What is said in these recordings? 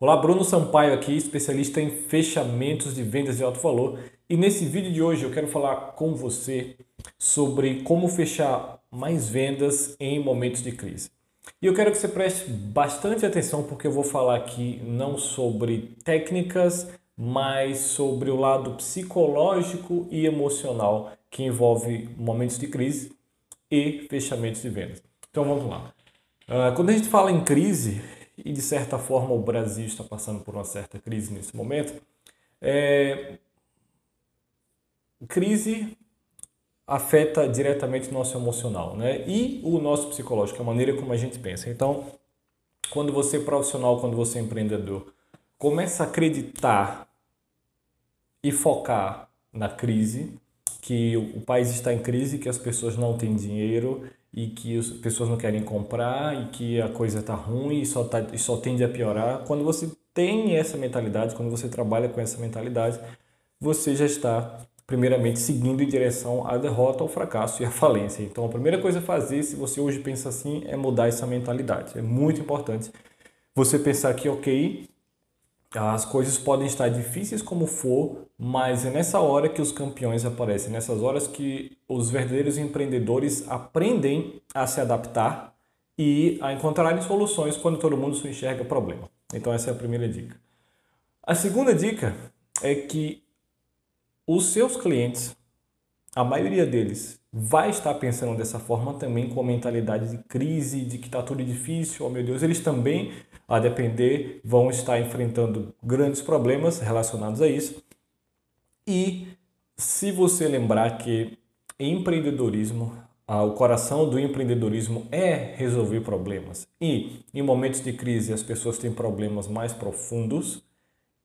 Olá, Bruno Sampaio aqui, especialista em fechamentos de vendas de alto valor. E nesse vídeo de hoje eu quero falar com você sobre como fechar mais vendas em momentos de crise. E eu quero que você preste bastante atenção porque eu vou falar aqui não sobre técnicas, mas sobre o lado psicológico e emocional que envolve momentos de crise e fechamentos de vendas. Então vamos lá. Uh, quando a gente fala em crise, e de certa forma o Brasil está passando por uma certa crise nesse momento, é... crise afeta diretamente o nosso emocional né? e o nosso psicológico, a maneira como a gente pensa. Então, quando você é profissional, quando você é empreendedor, começa a acreditar e focar na crise, que o país está em crise, que as pessoas não têm dinheiro e que as pessoas não querem comprar e que a coisa está ruim e só, tá, e só tende a piorar. Quando você tem essa mentalidade, quando você trabalha com essa mentalidade, você já está primeiramente seguindo em direção à derrota, ao fracasso e à falência. Então, a primeira coisa a fazer, se você hoje pensa assim, é mudar essa mentalidade. É muito importante você pensar que, ok, as coisas podem estar difíceis como for, mas é nessa hora que os campeões aparecem, nessas horas que os verdadeiros empreendedores aprendem a se adaptar e a encontrarem soluções quando todo mundo só enxerga problema. Então essa é a primeira dica. A segunda dica é que os seus clientes, a maioria deles, vai estar pensando dessa forma também com a mentalidade de crise, de que está tudo difícil, oh meu Deus, eles também, a depender, vão estar enfrentando grandes problemas relacionados a isso. E se você lembrar que empreendedorismo, o coração do empreendedorismo é resolver problemas e em momentos de crise as pessoas têm problemas mais profundos,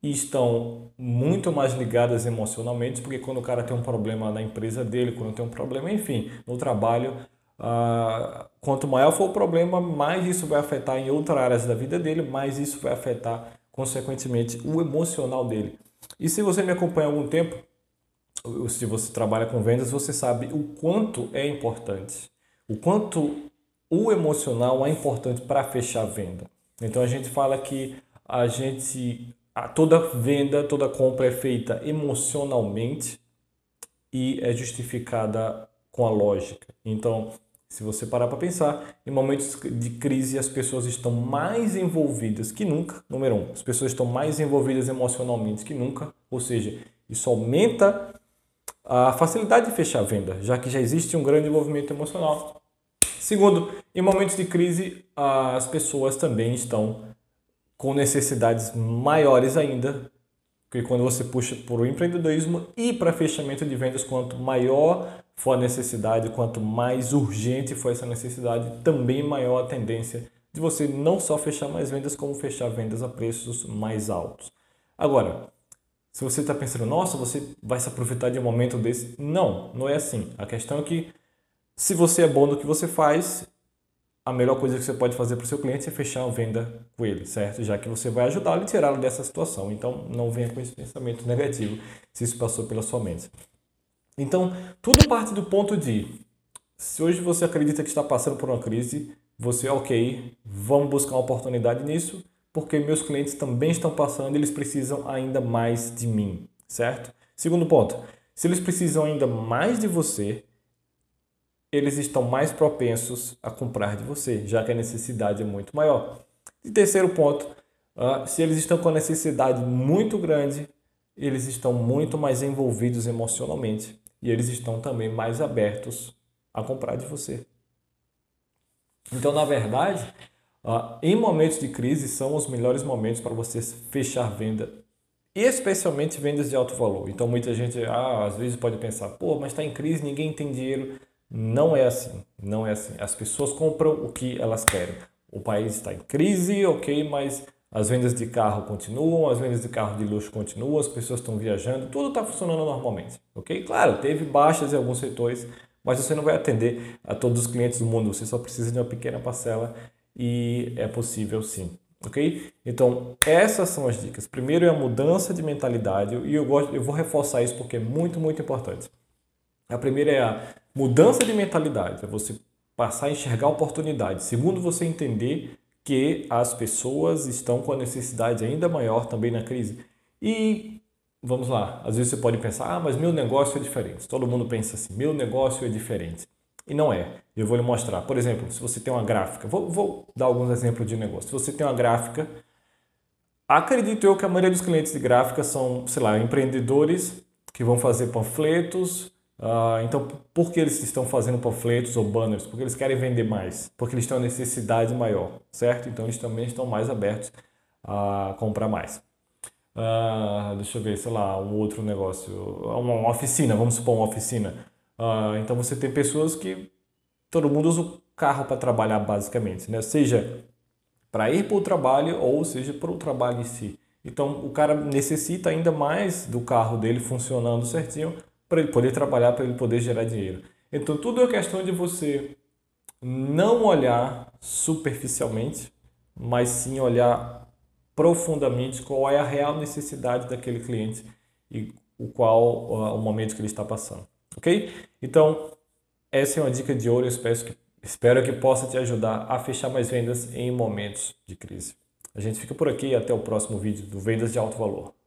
e estão muito mais ligadas emocionalmente, porque quando o cara tem um problema na empresa dele, quando tem um problema, enfim, no trabalho, uh, quanto maior for o problema, mais isso vai afetar em outras áreas da vida dele, mais isso vai afetar, consequentemente, o emocional dele. E se você me acompanha há algum tempo, se você trabalha com vendas, você sabe o quanto é importante, o quanto o emocional é importante para fechar a venda. Então a gente fala que a gente toda venda, toda compra é feita emocionalmente e é justificada com a lógica. Então, se você parar para pensar, em momentos de crise as pessoas estão mais envolvidas que nunca. Número um, as pessoas estão mais envolvidas emocionalmente que nunca, ou seja, isso aumenta a facilidade de fechar a venda, já que já existe um grande envolvimento emocional. Segundo, em momentos de crise as pessoas também estão com necessidades maiores ainda, porque quando você puxa por o empreendedorismo e para fechamento de vendas, quanto maior for a necessidade, quanto mais urgente for essa necessidade, também maior a tendência de você não só fechar mais vendas, como fechar vendas a preços mais altos. Agora, se você está pensando, nossa, você vai se aproveitar de um momento desse, não, não é assim. A questão é que se você é bom no que você faz, a melhor coisa que você pode fazer para o seu cliente é fechar uma venda com ele, certo? Já que você vai ajudá-lo e tirá-lo dessa situação. Então, não venha com esse pensamento negativo se isso passou pela sua mente. Então, tudo parte do ponto de se hoje você acredita que está passando por uma crise, você, ok, vamos buscar uma oportunidade nisso, porque meus clientes também estão passando e eles precisam ainda mais de mim, certo? Segundo ponto, se eles precisam ainda mais de você, eles estão mais propensos a comprar de você, já que a necessidade é muito maior. E terceiro ponto, uh, se eles estão com a necessidade muito grande, eles estão muito mais envolvidos emocionalmente e eles estão também mais abertos a comprar de você. Então, na verdade, uh, em momentos de crise são os melhores momentos para você fechar venda, especialmente vendas de alto valor. Então, muita gente ah, às vezes pode pensar, pô, mas está em crise, ninguém tem dinheiro. Não é assim, não é assim. As pessoas compram o que elas querem. O país está em crise, ok, mas as vendas de carro continuam, as vendas de carro de luxo continuam, as pessoas estão viajando, tudo está funcionando normalmente, ok? Claro, teve baixas em alguns setores, mas você não vai atender a todos os clientes do mundo, você só precisa de uma pequena parcela e é possível sim, ok? Então, essas são as dicas. Primeiro é a mudança de mentalidade e eu, gosto, eu vou reforçar isso porque é muito, muito importante. A primeira é a Mudança de mentalidade é você passar a enxergar oportunidade. Segundo, você entender que as pessoas estão com a necessidade ainda maior também na crise. E vamos lá, às vezes você pode pensar, ah, mas meu negócio é diferente. Todo mundo pensa assim, meu negócio é diferente. E não é. Eu vou lhe mostrar. Por exemplo, se você tem uma gráfica, vou, vou dar alguns exemplos de negócio. Se você tem uma gráfica, acredito eu que a maioria dos clientes de gráfica são, sei lá, empreendedores que vão fazer panfletos. Uh, então, por que eles estão fazendo panfletos ou banners? Porque eles querem vender mais, porque eles têm uma necessidade maior, certo? Então, eles também estão mais abertos a comprar mais. Uh, deixa eu ver, sei lá, um outro negócio, uma oficina, vamos supor uma oficina. Uh, então você tem pessoas que todo mundo usa o carro para trabalhar basicamente, né? Seja para ir para o trabalho ou seja para o trabalho em si. Então o cara necessita ainda mais do carro dele funcionando certinho para ele poder trabalhar, para ele poder gerar dinheiro. Então tudo é questão de você não olhar superficialmente, mas sim olhar profundamente qual é a real necessidade daquele cliente e o qual uh, o momento que ele está passando ok? Então, essa é uma dica de ouro, eu espero que, espero que possa te ajudar a fechar mais vendas em momentos de crise. A gente fica por aqui e até o próximo vídeo do Vendas de Alto Valor.